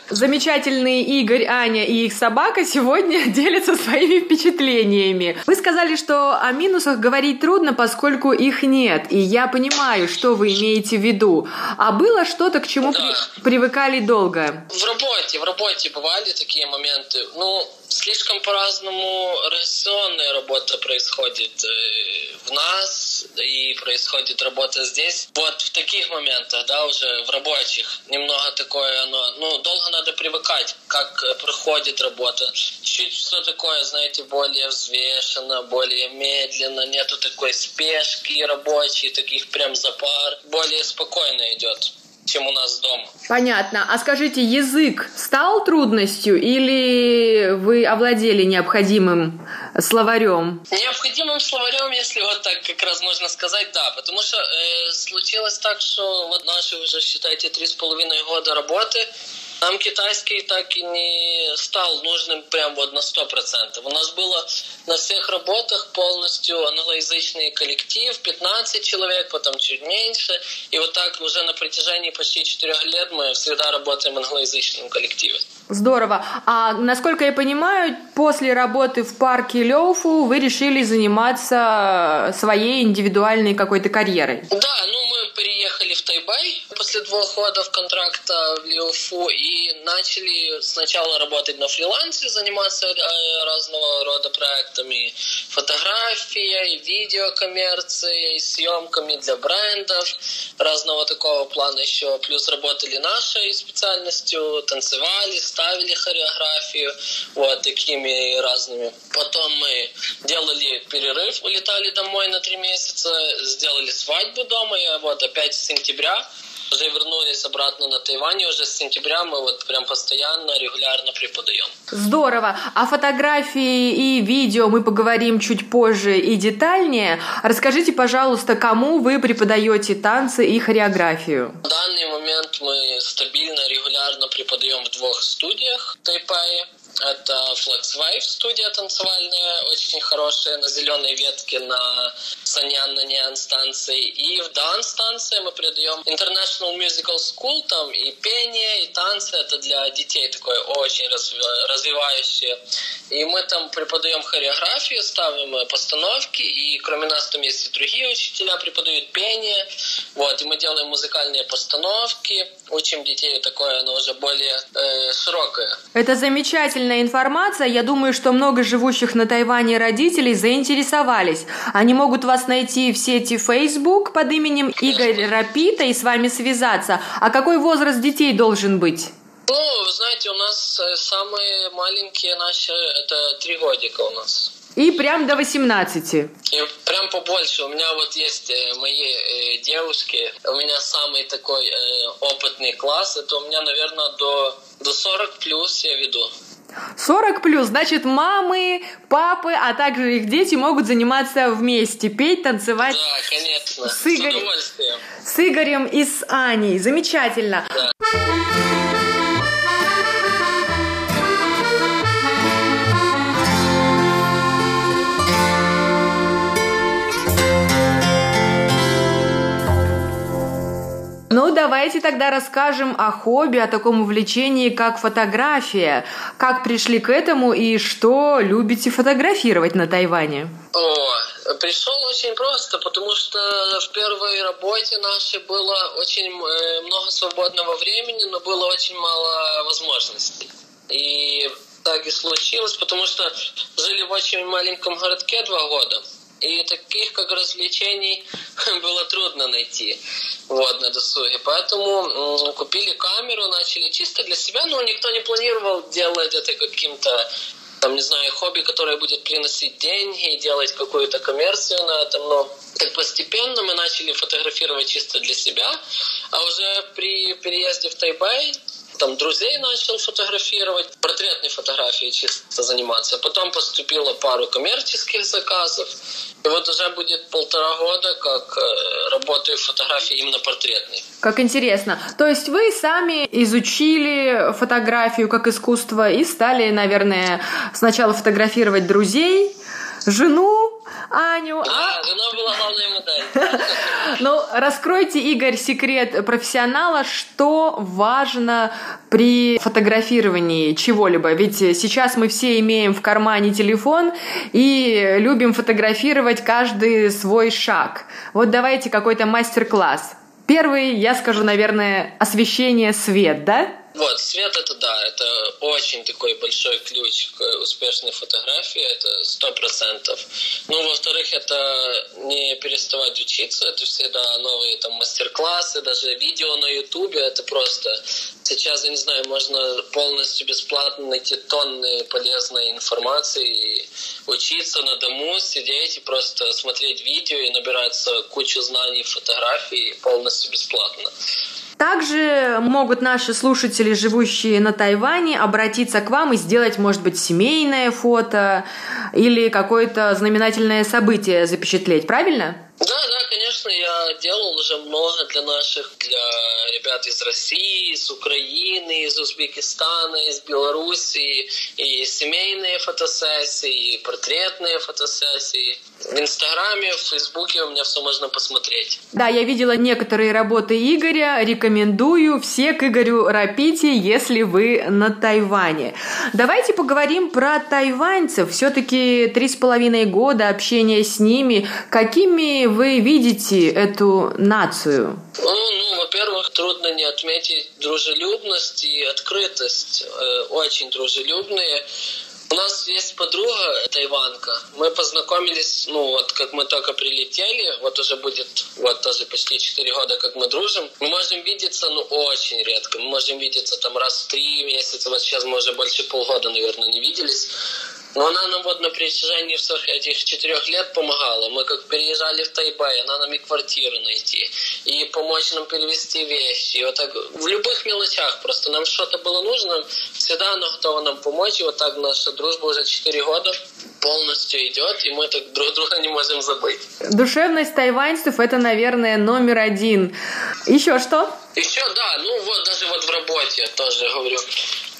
S8: Замечательный Игорь, Аня и их собака сегодня делятся своими впечатлениями. Вы сказали, что о минусах говорить трудно, поскольку их нет. И я понимаю, что вы имеете в виду. А было что-то, к чему да. при... привыкали долго?
S9: В работе, в работе бывали такие моменты. Ну, слишком по-разному организационная работа происходит э, в нас и происходит работа здесь. Вот в таких моментах, да, уже в рабочих, немного такое оно, ну, долго надо привыкать, как проходит работа. Чуть все такое, знаете, более взвешенно, более медленно, нету такой спешки рабочей, таких прям запар, более спокойно идет чем у нас дома.
S8: Понятно. А скажите, язык стал трудностью или вы овладели необходимым словарем?
S9: Необходимым словарем, если вот так как раз можно сказать, да. Потому что э, случилось так, что вот наши уже, считайте, три с половиной года работы нам китайский так и не стал нужным прям вот на сто процентов. У нас было на всех работах полностью англоязычный коллектив, 15 человек, потом чуть меньше. И вот так уже на протяжении почти четырех лет мы всегда работаем в англоязычном коллективе.
S8: Здорово. А насколько я понимаю, после работы в парке Лёуфу вы решили заниматься своей индивидуальной какой-то карьерой?
S9: Да, ну мы переехали в Тайбай после двух годов контракта в Лиофу и начали сначала работать на фрилансе, заниматься э, разного рода проектами, фотографией, видеокоммерцией, съемками для брендов, разного такого плана еще. Плюс работали нашей специальностью, танцевали, ставили хореографию, вот такими разными. Потом мы делали перерыв, улетали домой на три месяца, сделали свадьбу дома, и вот опять с сентября уже вернулись обратно на Тайвань, и уже с сентября мы вот прям постоянно, регулярно преподаем.
S8: Здорово. О фотографии и видео мы поговорим чуть позже и детальнее. Расскажите, пожалуйста, кому вы преподаете танцы и хореографию?
S9: В данный момент мы стабильно, регулярно преподаем в двух студиях в Тайпае. Это Flex Wave студия танцевальная, очень хорошая, на зеленой ветке на Саньян на Ниан станции. И в Дан станции мы придаем International Musical School, там и пение, и танцы. Это для детей такое очень развивающее. И мы там преподаем хореографию, ставим э, постановки, и кроме нас там есть и другие учителя преподают пение. Вот, и мы делаем музыкальные постановки, учим детей такое, оно уже более э, широкое.
S8: Это замечательная информация. Я думаю, что много живущих на Тайване родителей заинтересовались. Они могут вас найти в сети Facebook под именем Игорь Рапита и с вами связаться. А какой возраст детей должен быть?
S9: Ну, вы знаете, у нас э, самые маленькие наши, это три годика у нас.
S8: И прям до 18. И
S9: прям побольше. У меня вот есть э, мои э, девушки. У меня самый такой опытный класс. Это у меня, наверное, до, до 40 плюс я веду.
S8: 40 плюс, значит, мамы, папы, а также их дети могут заниматься вместе, петь, танцевать.
S9: Да, конечно,
S8: с, Игорь...
S9: с.
S8: С Игорем и с Аней. Замечательно.
S9: Да.
S8: Ну, давайте тогда расскажем о хобби, о таком увлечении, как фотография. Как пришли к этому и что любите фотографировать на Тайване?
S9: О, пришел очень просто, потому что в первой работе нашей было очень э, много свободного времени, но было очень мало возможностей. И так и случилось, потому что жили в очень маленьком городке два года и таких как развлечений было трудно найти. Вот, на досуге. Поэтому купили камеру, начали чисто для себя, но никто не планировал делать это каким-то там, не знаю, хобби, которое будет приносить деньги и делать какую-то коммерцию на этом, но так постепенно мы начали фотографировать чисто для себя, а уже при переезде в Тайбэй там друзей начал фотографировать, портретной фотографией чисто заниматься. Потом поступило пару коммерческих заказов. И вот уже будет полтора года, как э, работаю в фотографии именно портретной.
S8: Как интересно. То есть вы сами изучили фотографию как искусство и стали, наверное, сначала фотографировать друзей, жену, Аню.
S9: Да, жена была главной модель.
S8: Ну, раскройте, Игорь, секрет профессионала, что важно при фотографировании чего-либо. Ведь сейчас мы все имеем в кармане телефон и любим фотографировать каждый свой шаг. Вот давайте какой-то мастер-класс. Первый, я скажу, наверное, освещение, свет, да?
S9: Вот, свет это да, это очень такой большой ключ к успешной фотографии, это сто процентов. Ну, во-вторых, это не переставать учиться, это всегда новые там мастер-классы, даже видео на ютубе, это просто сейчас, я не знаю, можно полностью бесплатно найти тонны полезной информации и учиться на дому, сидеть и просто смотреть видео и набираться кучу знаний фотографий полностью бесплатно.
S8: Также могут наши слушатели, живущие на Тайване, обратиться к вам и сделать, может быть, семейное фото или какое-то знаменательное событие запечатлеть, правильно?
S9: Да, делал уже много для наших, для ребят из России, из Украины, из Узбекистана, из Белоруссии, и семейные фотосессии, и портретные фотосессии. В Инстаграме, в Фейсбуке у меня все можно посмотреть.
S8: Да, я видела некоторые работы Игоря, рекомендую все к Игорю Рапите, если вы на Тайване. Давайте поговорим про тайваньцев. Все-таки три с половиной года общения с ними. Какими вы видите эту нацию?
S9: Ну, ну во-первых, трудно не отметить дружелюбность и открытость. Э, очень дружелюбные. У нас есть подруга, тайванка. Мы познакомились, ну вот как мы только прилетели, вот уже будет вот тоже почти 4 года, как мы дружим. Мы можем видеться, ну очень редко. Мы можем видеться там раз в три месяца. Вот сейчас мы уже больше полгода, наверное, не виделись. Но она нам вот на протяжении всех этих четырех лет помогала. Мы как переезжали в Тайбэй, она нам и квартиру найти, и помочь нам перевести вещи. И вот так в любых мелочах просто нам что-то было нужно, всегда она готова нам помочь. И вот так наша дружба уже четыре года полностью идет, и мы так друг друга не можем забыть.
S8: Душевность тайваньцев – это, наверное, номер один. Еще что?
S9: Еще, да, ну вот даже вот в работе тоже говорю,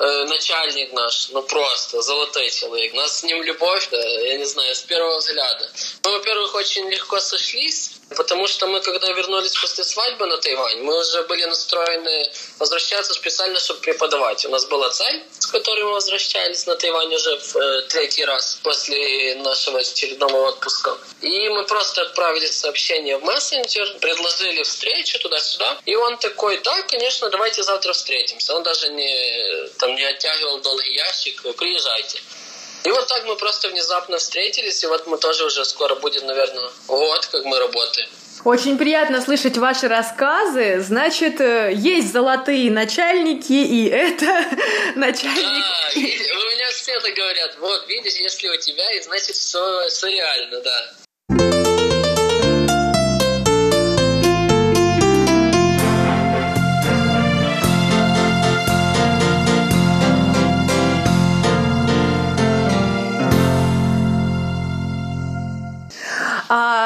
S9: э, начальник наш, ну просто золотой человек. Нас с ним любовь, да, я не знаю, с первого взгляда. Мы, во-первых, очень легко сошлись, Потому что мы, когда вернулись после свадьбы на Тайвань, мы уже были настроены возвращаться специально, чтобы преподавать. У нас была цель, с которой мы возвращались на Тайвань уже в э, третий раз после нашего очередного отпуска. И мы просто отправили сообщение в мессенджер, предложили встречу туда-сюда. И он такой, да, конечно, давайте завтра встретимся. Он даже не, там, не оттягивал долгий ящик, приезжайте. И вот так мы просто внезапно встретились, и вот мы тоже уже скоро будет, наверное, вот как мы работаем.
S8: Очень приятно слышать ваши рассказы. Значит, э, есть золотые начальники, и это начальник...
S9: Да, у меня все это говорят. Вот, видишь, если у тебя, и значит, все, все реально, да.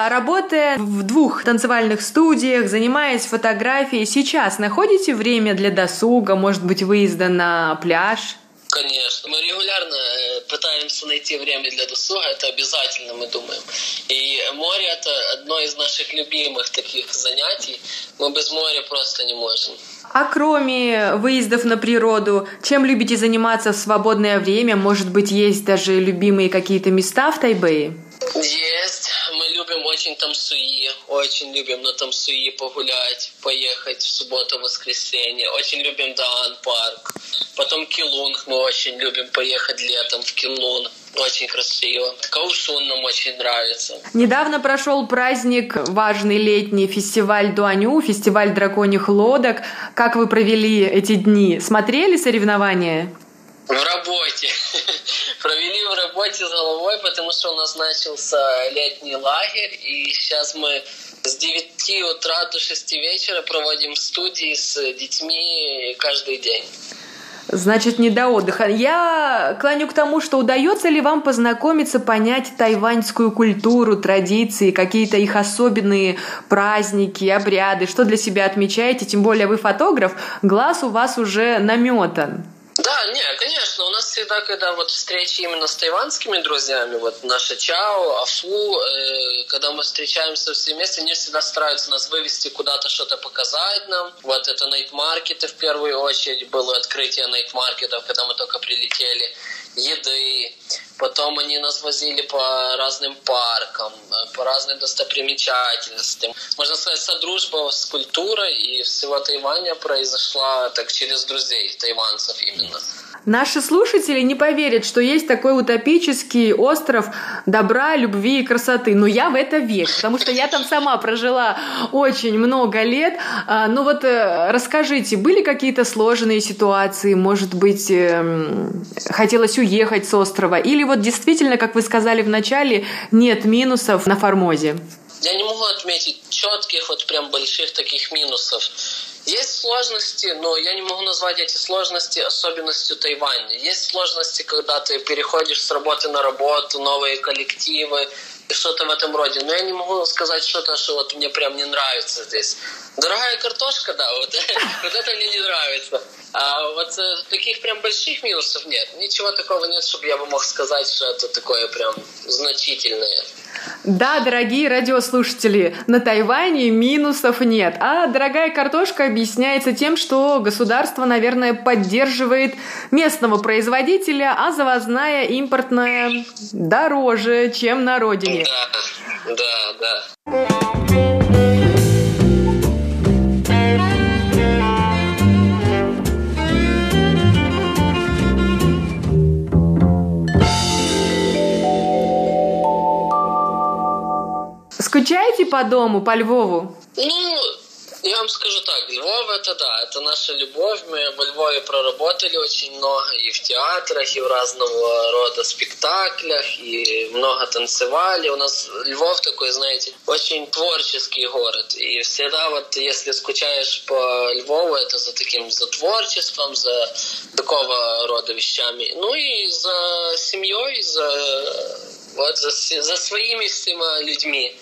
S8: Работая в двух танцевальных студиях, занимаясь фотографией, сейчас находите время для досуга, может быть, выезда на пляж?
S9: Конечно. Мы регулярно э, пытаемся найти время для досуга, это обязательно, мы думаем. И море – это одно из наших любимых таких занятий. Мы без моря просто не можем.
S8: А кроме выездов на природу, чем любите заниматься в свободное время? Может быть, есть даже любимые какие-то места в Тайбэе?
S9: Есть. Мы любим очень там суи, очень любим на там суи погулять, поехать в субботу, воскресенье. Очень любим Даан парк. Потом Килунг мы очень любим поехать летом в Килун. Очень красиво. Каушун нам очень нравится.
S8: Недавно прошел праздник, важный летний фестиваль Дуаню, фестиваль драконьих лодок. Как вы провели эти дни? Смотрели соревнования?
S9: В работе. Провели в работе с головой, потому что у нас начался летний лагерь, и сейчас мы с 9 утра до 6 вечера проводим студии с детьми каждый день.
S8: Значит, не до отдыха. Я клоню к тому, что удается ли вам познакомиться, понять тайваньскую культуру, традиции, какие-то их особенные праздники, обряды, что для себя отмечаете, тем более вы фотограф, глаз у вас уже наметан.
S9: Да, не, конечно, у нас всегда, когда вот встречи именно с тайванскими друзьями, вот наша Чао, Афу, э, когда мы встречаемся все вместе, они всегда стараются нас вывести куда-то, что-то показать нам. Вот это найтмаркеты в первую очередь, было открытие найтмаркетов, когда мы только прилетели, еды, Потом они нас возили по разным паркам, э, по разным достопримечательностям. Можно сказать, содружба с культурой и всего Тайваня произошла так через друзей тайванцев именно.
S8: Наши слушатели не поверят, что есть такой утопический остров добра, любви и красоты. Но я в это верю, потому что я там сама прожила очень много лет. А, ну вот э, расскажите, были какие-то сложные ситуации? Может быть, эм, хотелось уехать с острова? Или вот действительно, как вы сказали в начале, нет минусов на Формозе?
S9: Я не могу отметить четких, вот прям больших таких минусов. Есть сложности, но я не могу назвать эти сложности особенностью Тайваня. Есть сложности, когда ты переходишь с работы на работу, новые коллективы, что-то в этом роде. Но я не могу сказать что-то, что вот мне прям не нравится здесь. Дорогая картошка, да, вот, вот это мне не нравится. А вот э, таких прям больших минусов нет. Ничего такого нет, чтобы я бы мог сказать, что это такое прям значительное.
S8: Да, дорогие радиослушатели, на Тайване минусов нет. А дорогая картошка объясняется тем, что государство, наверное, поддерживает местного производителя, а завозная импортная дороже, чем на родине.
S9: Да, да, да.
S8: Скучаете по дому, по Львову?
S9: Ну, Я вам скажу так, Львов это да, это наша любовь. Мы во Львове проработали очень много и в театрах, и в разного рода спектаклях, и много танцевали. У нас Львов такой, знаете, очень творческий город. И всегда вот, если скучаешь по Львову, это за таким, за творчеством, за такого рода вещами. Ну и за семьей, за, вот, за, за своими всеми людьми.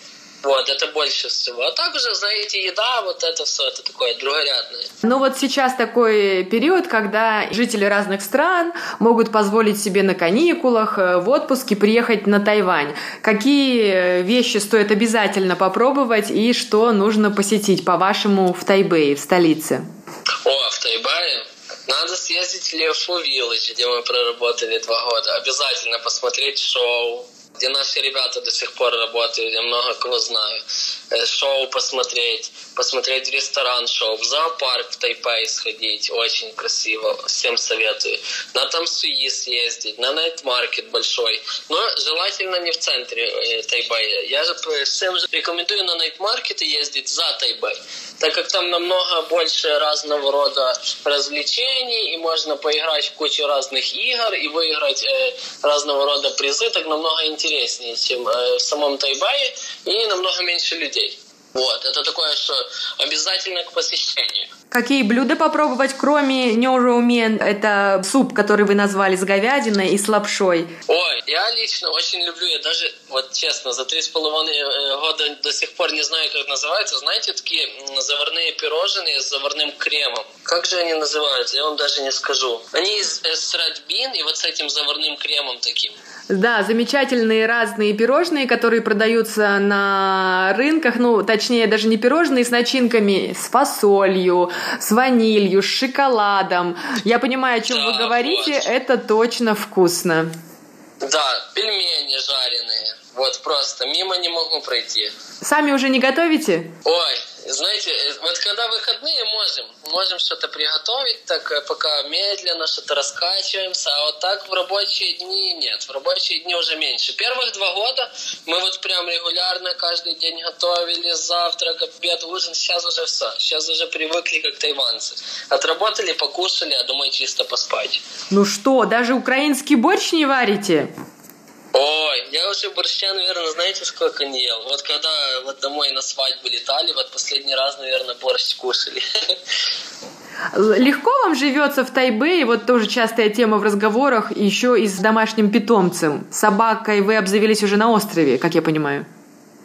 S9: Вот, это больше всего. А так уже, знаете, еда, вот это все, это такое другорядное.
S8: Ну вот сейчас такой период, когда жители разных стран могут позволить себе на каникулах, э, в отпуске приехать на Тайвань. Какие вещи стоит обязательно попробовать и что нужно посетить, по-вашему, в Тайбэе, в столице?
S9: О, в Тайбэе? Надо съездить в Лефу Вилледж, где мы проработали два года. Обязательно посмотреть шоу, где наши ребята до сих пор работают, я много кого знаю. Э, шоу посмотреть, посмотреть ресторан шоу, в зоопарк в Тайпей сходить, очень красиво, всем советую. На Тамсуи съездить, на Найтмаркет большой, но желательно не в центре э, Тайбэя. Я же всем же рекомендую на Найтмаркеты ездить за Тайбэй, так как там намного больше разного рода развлечений, и можно поиграть в кучу разных игр, и выиграть э, разного рода призы, так намного интереснее, чем э, в самом Тайбэе, и намного меньше людей. Вот, это такое, что обязательно к посещению.
S8: Какие блюда попробовать, кроме нёжоумен? Это суп, который вы назвали с говядиной и с лапшой.
S9: Ой, я лично очень люблю, я даже, вот честно, за три с половиной э, года до сих пор не знаю, как называется. Знаете, такие заварные пирожные с заварным кремом. Как же они называются? Я вам даже не скажу. Они из эстрадбин и вот с этим заварным кремом таким.
S8: Да, замечательные разные пирожные, которые продаются на рынках, ну, точнее, даже не пирожные с начинками, с фасолью, с ванилью, с шоколадом. Я понимаю, о чем да, вы говорите, вот. это точно вкусно.
S9: Да, пельмени жареные. Вот просто мимо не могу пройти.
S8: Сами уже не готовите?
S9: Ой, знаете, э, вот когда выходные можем, можем что-то приготовить, так э, пока медленно что-то раскачиваемся, а вот так в рабочие дни нет, в рабочие дни уже меньше. Первых два года мы вот прям регулярно каждый день готовили завтрак, обед, ужин, сейчас уже все, сейчас уже привыкли как тайванцы. Отработали, покушали, а домой чисто поспать.
S8: Ну что, даже украинский борщ не варите?
S9: Ой, я уже борща, наверное, знаете, сколько не ел? Вот когда вот домой на свадьбу летали, вот последний раз, наверное, борщ кушали.
S8: Легко вам живется в Тайбэе, вот тоже частая тема в разговорах, еще и с домашним питомцем. Собакой вы обзавелись уже на острове, как я понимаю.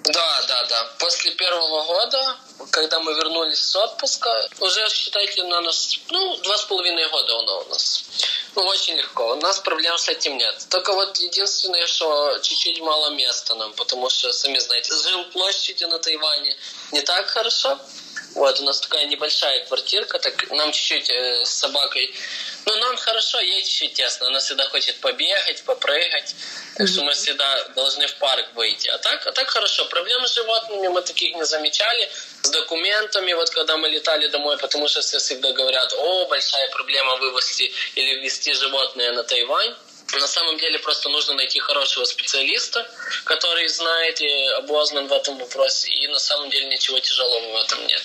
S9: Да, да, да. После первого года, когда мы вернулись с отпуска, уже, считайте, на нас, ну, два с половиной года он у нас. Ну, очень легко. У нас проблем с этим нет. Только вот единственное, что чуть-чуть мало места нам, потому что, сами знаете, жил площади на Тайване не так хорошо. Вот, у нас такая небольшая квартирка, так нам чуть-чуть э, с собакой ну, нам хорошо, ей чуть-чуть тесно. Она всегда хочет побегать, попрыгать. Так что мы всегда должны в парк выйти. А так, а так хорошо. Проблем с животными мы таких не замечали. С документами, вот когда мы летали домой, потому что все всегда говорят, о, большая проблема вывести или ввести животное на Тайвань. На самом деле просто нужно найти хорошего специалиста, который знает и обознан в этом вопросе. И на самом деле ничего тяжелого в этом нет.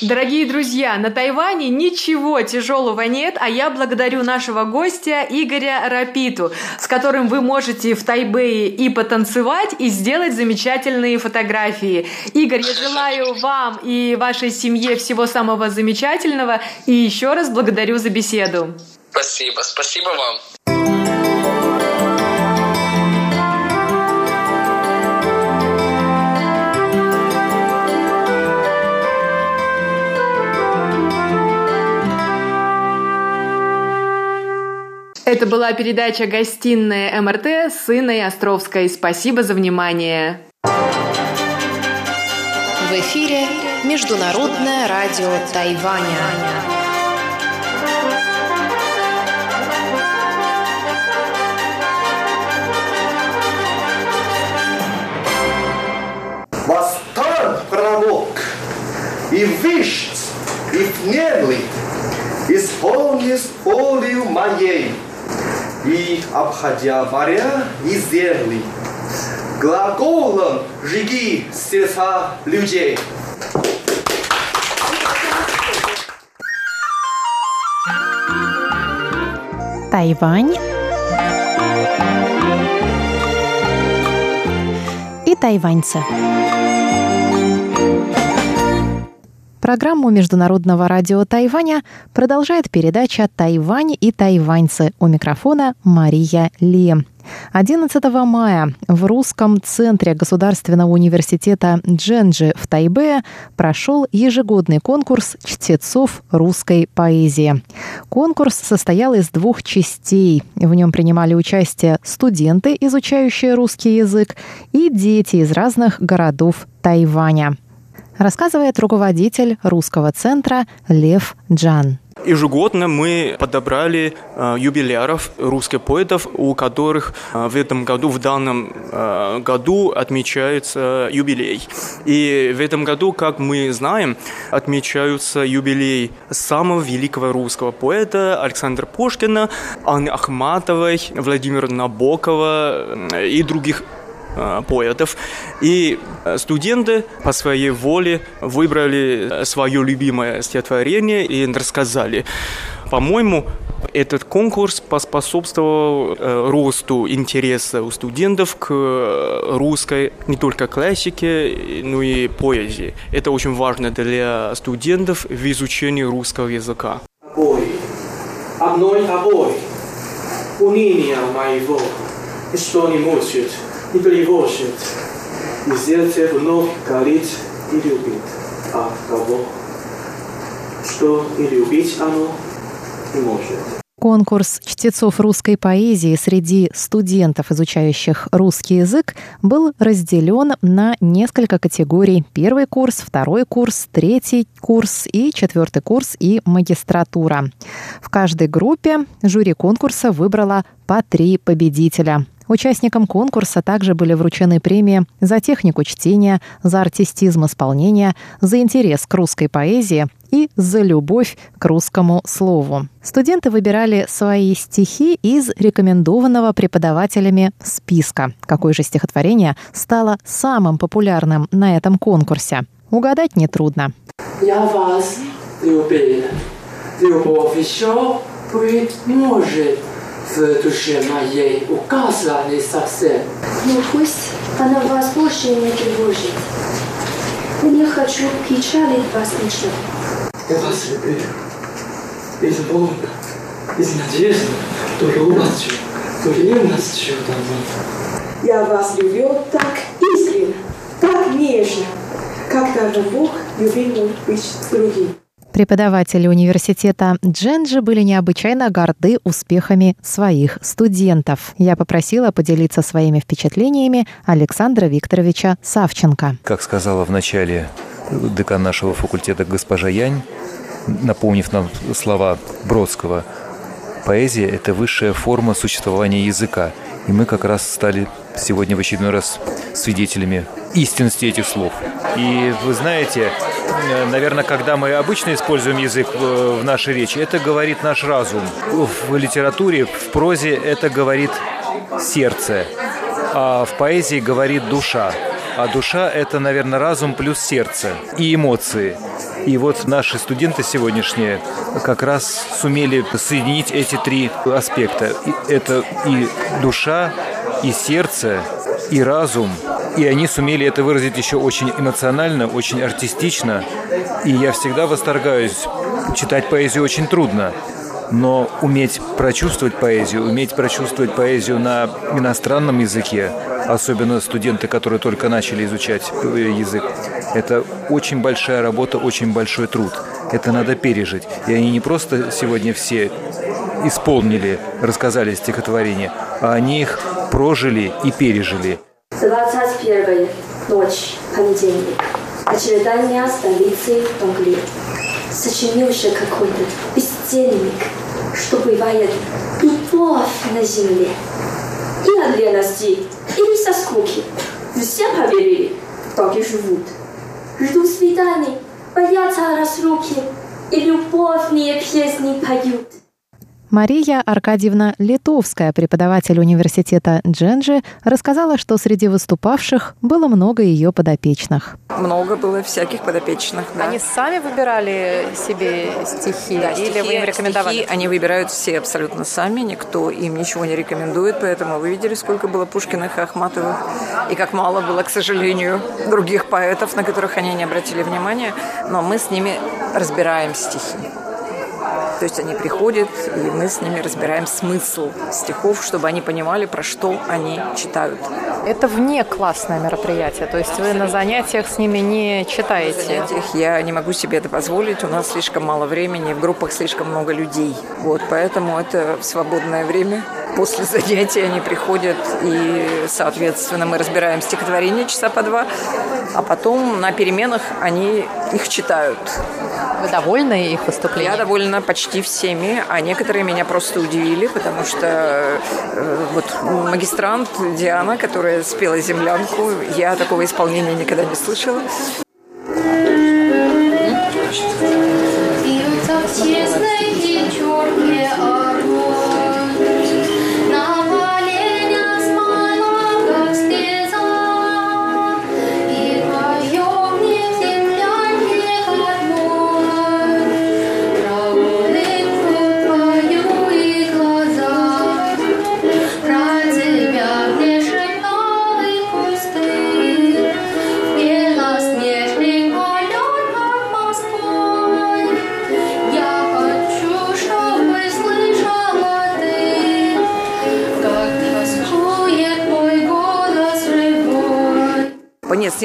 S8: Дорогие друзья, на Тайване ничего тяжелого нет, а я благодарю нашего гостя Игоря Рапиту, с которым вы можете в Тайбэе и потанцевать, и сделать замечательные фотографии. Игорь, я желаю вам и вашей семье всего самого замечательного, и еще раз благодарю за беседу.
S9: Спасибо, спасибо вам.
S8: Это была передача «Гостиная МРТ» с Инной Островской. Спасибо за внимание.
S1: В эфире Международное радио Тайваня.
S7: И вишь, и внемли, исполнись волю моей и обходя моря и земли. Глаголом жги сердца людей.
S1: Тайвань и тайваньцы. Программу Международного радио Тайваня продолжает передача «Тайвань и тайваньцы». У микрофона Мария Ли. 11 мая в Русском центре Государственного университета Дженджи в Тайбе прошел ежегодный конкурс чтецов русской поэзии. Конкурс состоял из двух частей. В нем принимали участие студенты, изучающие русский язык, и дети из разных городов Тайваня рассказывает руководитель русского центра Лев Джан.
S10: Ежегодно мы подобрали э, юбиляров русских поэтов, у которых э, в этом году, в данном э, году отмечается юбилей. И в этом году, как мы знаем, отмечаются юбилей самого великого русского поэта Александра Пушкина, Анны Ахматовой, Владимира Набокова э, и других поэтов. И э, студенты по своей воле выбрали э, свое любимое стихотворение и рассказали. По-моему, этот конкурс поспособствовал росту интереса у студентов к русской не только классике, но и поэзии. Это очень важно для студентов в изучении русского языка. Обои, одной обои, уныние моего, что не мучит – и тревожит, и сердце вновь горит и любит. А того, что и любить оно не может.
S1: Конкурс чтецов русской поэзии среди студентов, изучающих русский язык, был разделен на несколько категорий. Первый курс, второй курс, третий курс и четвертый курс и магистратура. В каждой группе жюри конкурса выбрало по три победителя. Участникам конкурса также были вручены премии за технику чтения, за артистизм исполнения, за интерес к русской поэзии и за любовь к русскому слову. Студенты выбирали свои стихи из рекомендованного преподавателями списка. Какое же стихотворение стало самым популярным на этом конкурсе? Угадать нетрудно. Я вас любил. Любовь еще быть может в душе моей указаны совсем.
S11: Но ну, пусть она вас больше не тревожит. Не хочу печалить вас ничем.
S12: Я вас люблю. Из Бога, из надежды, то любовью, то ревностью давно.
S11: Я вас люблю так искренне, так нежно, как даже Бог любил быть другим. Преподаватели университета Дженджи были необычайно горды успехами своих студентов. Я попросила поделиться своими впечатлениями Александра Викторовича Савченко.
S13: Как сказала в начале декан нашего факультета госпожа Янь, напомнив нам слова Бродского, поэзия – это высшая форма существования языка. И мы как раз стали сегодня в очередной раз свидетелями истинности этих слов. И вы знаете, наверное, когда мы обычно используем язык в нашей речи, это говорит наш разум. В литературе, в прозе это говорит сердце, а в поэзии говорит душа. А душа – это, наверное, разум плюс сердце и эмоции. И вот наши студенты сегодняшние как раз сумели соединить эти три аспекта. Это и душа, и сердце, и разум – и они сумели это выразить еще очень эмоционально, очень артистично. И я всегда восторгаюсь. Читать поэзию очень трудно. Но уметь прочувствовать поэзию, уметь прочувствовать поэзию на иностранном языке, особенно студенты, которые только начали изучать язык, это очень большая работа, очень большой труд. Это надо пережить. И они не просто сегодня все исполнили, рассказали стихотворение, а они их прожили и пережили.
S11: 21 ночь, понедельник. Очередание столицы Англии. Сочинился какой-то бездельник, что бывает любовь на земле. И от лености, или со скуки. Все поверили, так и живут. Ждут свиданий, боятся разлуки, и любовные песни поют.
S1: Мария Аркадьевна Литовская, преподаватель университета Дженджи, рассказала, что среди выступавших было много ее подопечных.
S14: Много было всяких подопечных. Да.
S1: Они сами выбирали себе стихи
S14: да,
S1: или
S14: стихи,
S1: вы им рекомендовали?
S14: Стихи они выбирают все абсолютно сами, никто им ничего не рекомендует, поэтому вы видели, сколько было Пушкиных и Ахматовых, и как мало было, к сожалению, других поэтов, на которых они не обратили внимания, но мы с ними разбираем стихи. То есть они приходят, и мы с ними разбираем смысл стихов, чтобы они понимали, про что они читают.
S1: Это вне классное мероприятие, то есть вы на занятиях с ними не читаете?
S14: На занятиях я не могу себе это позволить, у нас слишком мало времени, в группах слишком много людей. Вот, поэтому это в свободное время. После занятия они приходят, и, соответственно, мы разбираем стихотворение часа по два, а потом на переменах они их читают.
S1: Вы довольны их выступлением?
S14: Я довольна почти всеми, а некоторые меня просто удивили, потому что э, вот магистрант Диана, которая спела «Землянку», я такого исполнения никогда не слышала.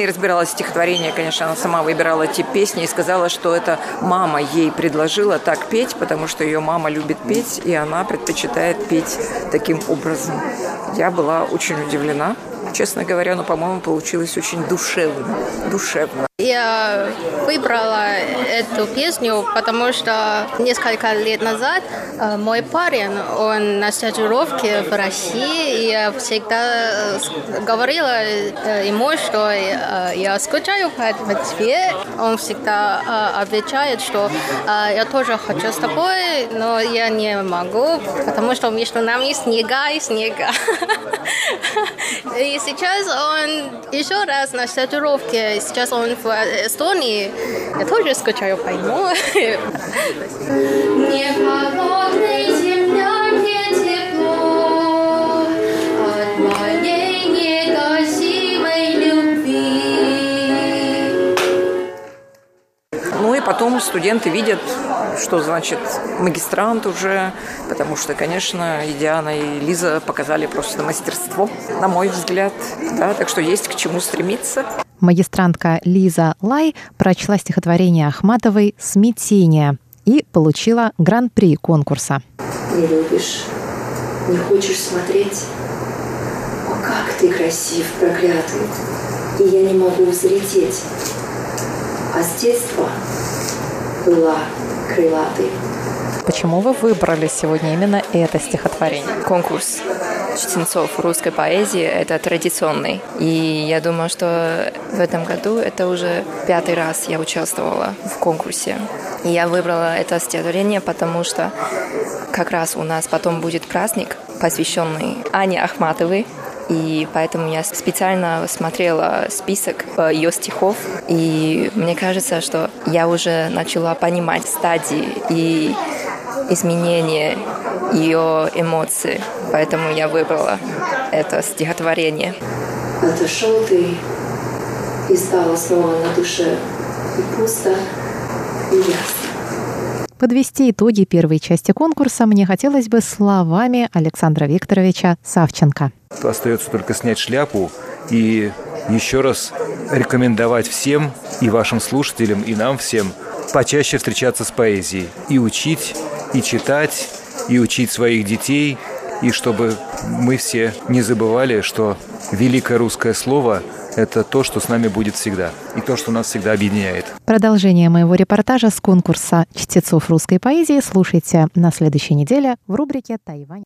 S14: Ней разбиралась стихотворение, конечно, она сама выбирала те песни и сказала, что это мама ей предложила так петь, потому что ее мама любит петь, и она предпочитает петь таким образом. Я была очень удивлена, честно говоря, но, по-моему, получилось очень душевно. Душевно.
S6: Я выбрала эту песню, потому что несколько лет назад э, мой парень, он на стажировке в России, и я всегда говорила э, ему, что э, я скучаю по Москве. Он всегда отвечает, что я тоже хочу с тобой, но я не могу, потому что между нами снега и снега. И сейчас он еще раз на стажировке, сейчас он в Эстонии. Я тоже скучаю по нему. Не холодной земля, не тепло от моей негасимой любви.
S14: Ну и потом студенты видят, что значит магистрант уже, потому что, конечно, и Диана, и Лиза показали просто мастерство, на мой взгляд. Да, так что есть к чему стремиться.
S1: Магистрантка Лиза Лай прочла стихотворение Ахматовой «Смятение» и получила гран-при конкурса.
S11: Не любишь, не хочешь смотреть? О, как ты красив, проклятый, и я не могу взлететь. А с детства была крылатой.
S1: Почему вы выбрали сегодня именно это стихотворение?
S15: Конкурс чтецов русской поэзии – это традиционный. И я думаю, что в этом году это уже пятый раз я участвовала в конкурсе. И я выбрала это стихотворение, потому что как раз у нас потом будет праздник, посвященный Ане Ахматовой, и поэтому я специально смотрела список ее стихов, и мне кажется, что я уже начала понимать стадии и изменения ее эмоций, поэтому я выбрала это стихотворение.
S11: Отошел ты, и стало снова на душе и пусто, и ясно.
S1: Подвести итоги первой части конкурса мне хотелось бы словами Александра Викторовича Савченко.
S13: Остается только снять шляпу и еще раз рекомендовать всем, и вашим слушателям, и нам всем, почаще встречаться с поэзией и учить, и читать, и учить своих детей, и чтобы мы все не забывали, что великое русское слово – это то, что с нами будет всегда, и то, что нас всегда объединяет.
S1: Продолжение моего репортажа с конкурса чтецов русской поэзии слушайте на следующей неделе в рубрике «Тайвань».